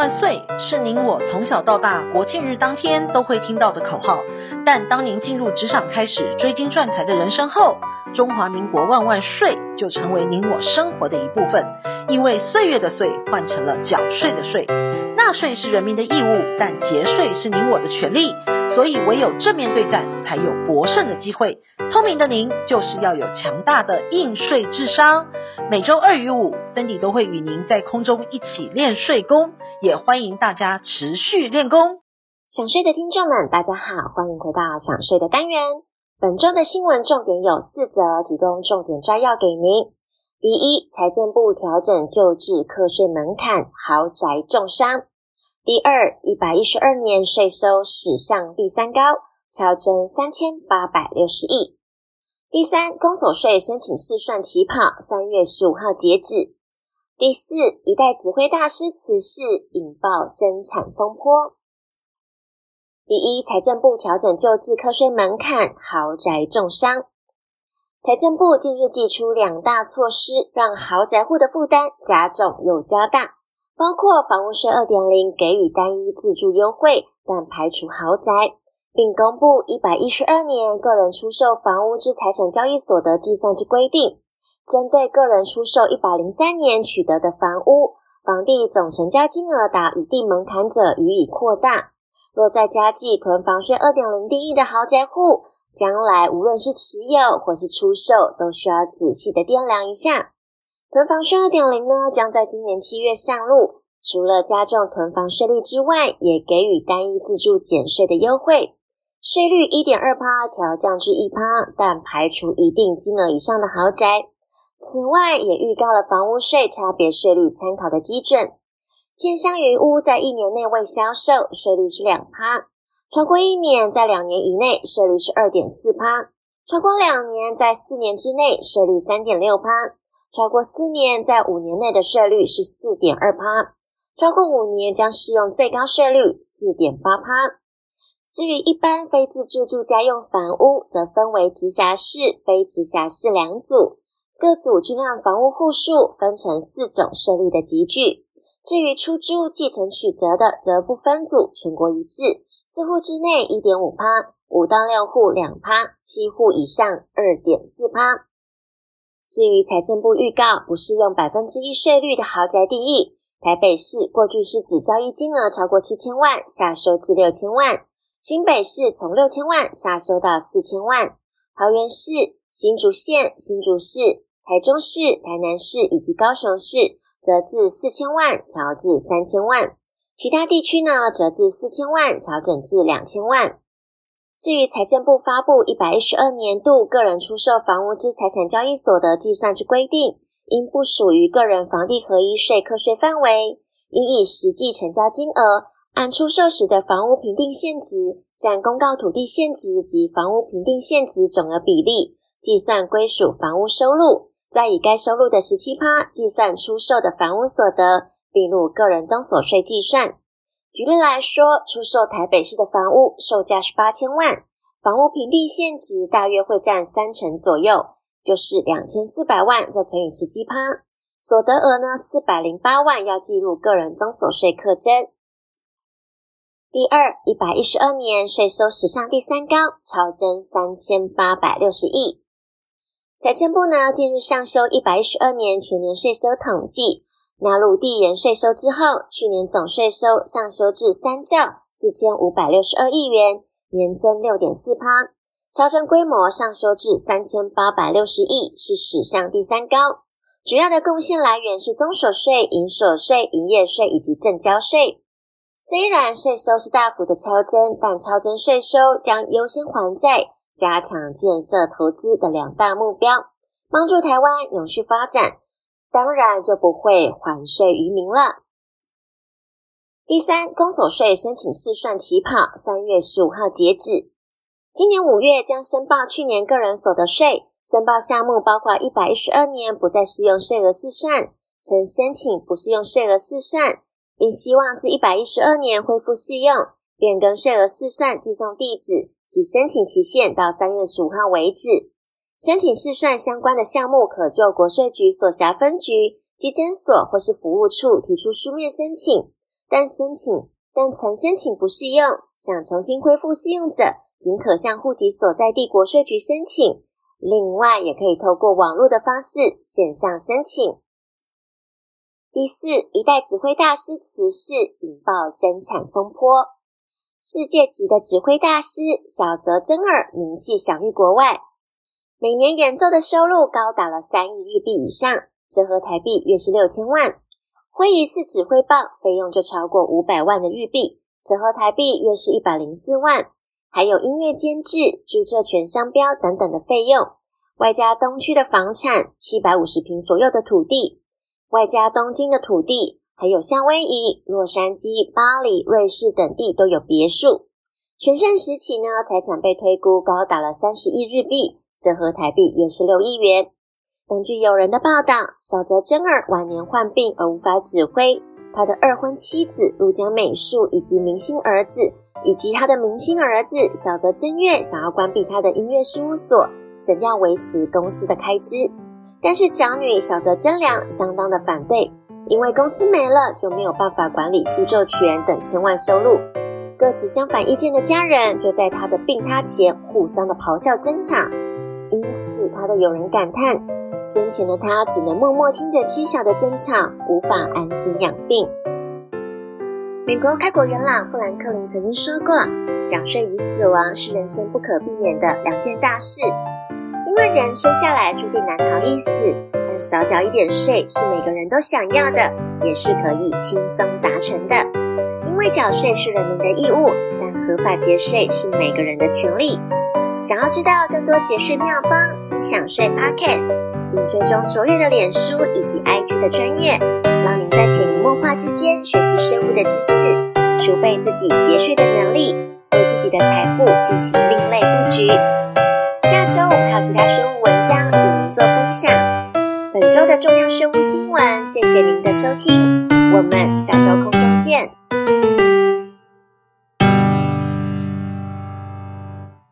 万岁是您我从小到大国庆日当天都会听到的口号，但当您进入职场开始追金赚财的人生后，中华民国万万岁就成为您我生活的一部分，因为岁月的岁换成了缴税的税。纳税是人民的义务，但节税是您我的权利，所以唯有正面对战，才有博胜的机会。聪明的您，就是要有强大的应税智商。每周二与五，Cindy 都会与您在空中一起练税功，也欢迎大家持续练功。想睡的听众们，大家好，欢迎回到想睡的单元。本周的新闻重点有四则，提供重点摘要给您。第一，财政部调整旧制课税门槛，豪宅重伤。第二，一百一十二年税收史上第三高，超增三千八百六十亿。第三，综所税申请试算起跑，三月十五号截止。第四，一代指挥大师辞世，引爆增产风波。第一，财政部调整旧制课税门槛，豪宅重伤。财政部近日祭出两大措施，让豪宅户的负担加重又加大。包括房屋税二点零给予单一自住优惠，但排除豪宅，并公布一百一十二年个人出售房屋之财产交易所得计算之规定。针对个人出售一百零三年取得的房屋，房地总成交金额达一定门槛者予以扩大。若再加计囤房税二点零定义的豪宅户，将来无论是持有或是出售，都需要仔细的掂量一下。囤房税二点零呢，将在今年七月上路。除了加重囤房税率之外，也给予单一自住减税的优惠，税率一点二趴调降至一趴，但排除一定金额以上的豪宅。此外，也预告了房屋税差别税率参考的基准。建商余屋在一年内未销售，税率是两趴；超过一年，在两年以内，税率是二点四趴；超过两年，在四年之内，税率三点六趴。超过四年，在五年内的税率是四点二趴，超过五年将适用最高税率四点八趴。至于一般非自住住家用房屋，则分为直辖市、非直辖市两组，各组均按房屋户数分成四种税率的级距。至于出租、继承、取得的，则不分组，全国一致，四户之内一点五趴，五到六户两趴，七户以上二点四趴。至于财政部预告不适用百分之一税率的豪宅定义，台北市过去是指交易金额超过七千万下收至六千万，新北市从六千万下收到四千万，桃园市、新竹县、新竹市、台中市、台南市以及高雄市则自四千万调至三千万，其他地区呢则自四千万调整至两千万。至于财政部发布一百一十二年度个人出售房屋之财产交易所得计算之规定，因不属于个人房地合一税课税范围，应以实际成交金额按出售时的房屋评定现值占公告土地现值及房屋评定现值总额比例计算归属房屋收入，再以该收入的十七趴计算出售的房屋所得，并入个人增所税计算。举例来说，出售台北市的房屋，售价是八千万，房屋评定现值大约会占三成左右，就是两千四百万，再乘以十七趴，所得额呢四百零八万，要计入个人增所税课征。第二，一百一十二年税收史上第三高，超增三千八百六十亿。财政部呢近日上修一百一十二年全年税收统计。纳入递延税收之后，去年总税收上修至三兆四千五百六十二亿元，年增六点四趴，超征规模上修至三千八百六十亿，是史上第三高。主要的贡献来源是综所税、营所税、营业税以及正交税。虽然税收是大幅的超增，但超增税收将优先还债、加强建设投资的两大目标，帮助台湾永续发展。当然就不会还税于民了。第三，公所税申请试算起跑，三月十五号截止。今年五月将申报去年个人所得税，申报项目包括一百一十二年不再适用税额试算，曾申请不适用税额试算，并希望自一百一十二年恢复适用，变更税额试算寄送地址及申请期限到三月十五号为止。申请试算相关的项目，可就国税局所辖分局、稽征所或是服务处提出书面申请，但申请但曾申请不适用，想重新恢复适用者，仅可向户籍所在地国税局申请。另外，也可以透过网络的方式线上申请。第四，一代指挥大师辞世，引爆争产风波。世界级的指挥大师小泽征尔名气享誉国外，每年演奏的收入高达了三亿日币以上，折合台币约是六千万。挥一次指挥棒费用就超过五百万的日币，折合台币约是一百零四万。还有音乐监制、注册权商标等等的费用，外加东区的房产七百五十坪左右的土地，外加东京的土地，还有夏威夷、洛杉矶、巴黎、瑞士等地都有别墅。全盛时期呢，财产被推估高达了三十亿日币，折合台币约十六亿元。根据友人的报道，小泽征尔晚年患病而无法指挥，他的二婚妻子入江美树以及明星儿子。以及他的明星儿子小泽征月想要关闭他的音乐事务所，想要维持公司的开支，但是长女小泽征良相当的反对，因为公司没了就没有办法管理著作权等千万收入。各持相反意见的家人就在他的病榻前互相的咆哮争吵，因此他的友人感叹，生前的他只能默默听着妻小的争吵，无法安心养病。美国开国元老富兰克林曾经说过：“缴税与死亡是人生不可避免的两件大事，因为人生下来注定难逃一死。但少缴一点税是每个人都想要的，也是可以轻松达成的。因为缴税是人民的义务，但合法节税是每个人的权利。想要知道更多节税妙方，听享税 Podcast，并追踪卓越的脸书以及 IG 的专业。”让您在潜移默化之间学习税务的知识，储备自己节税的能力，为自己的财富进行另类布局。下周我们还有其他税务文章与您做分享。本周的重要税务新闻，谢谢您的收听，我们下周空中见。